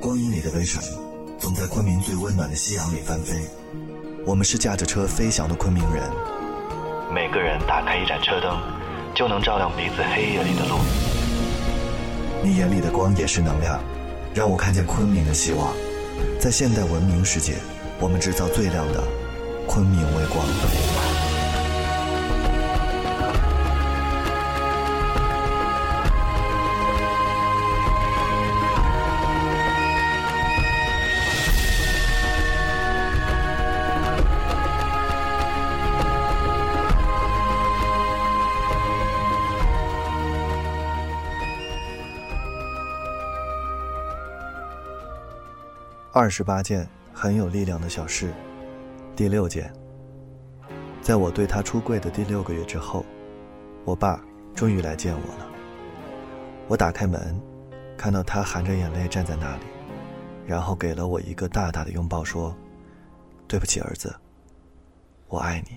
光阴里的微尘，总在昆明最温暖的夕阳里翻飞。我们是驾着车飞翔的昆明人。每个人打开一盏车灯，就能照亮彼此黑夜里的路。你眼里的光也是能量，让我看见昆明的希望。在现代文明世界，我们制造最亮的昆明微光。二十八件很有力量的小事，第六件。在我对他出柜的第六个月之后，我爸终于来见我了。我打开门，看到他含着眼泪站在那里，然后给了我一个大大的拥抱，说：“对不起，儿子，我爱你。”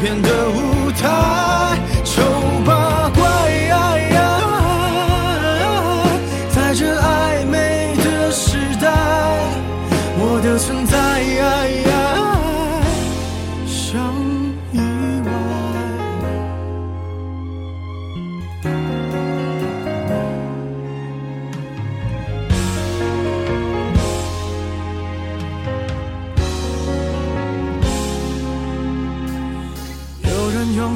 片的舞台，丑八怪，在这暧昧的时代，我的存在。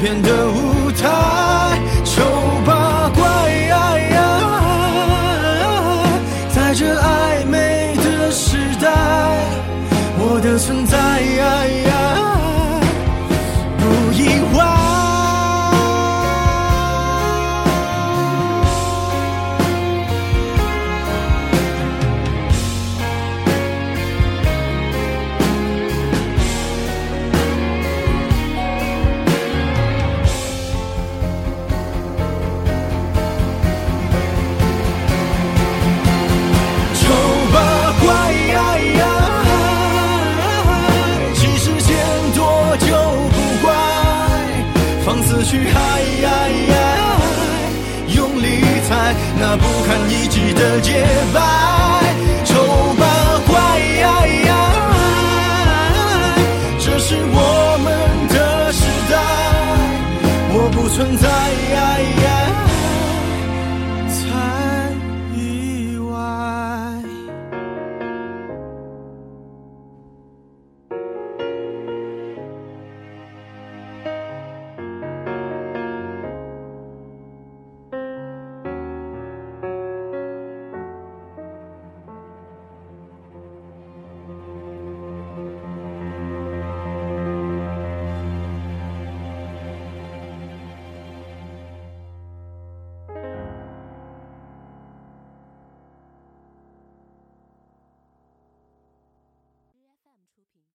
片的舞台，丑八怪，在这暧昧的时代，我的存在。去爱，用力踩那不堪一击的洁白，丑八怪，这是我们的时代，我不存在。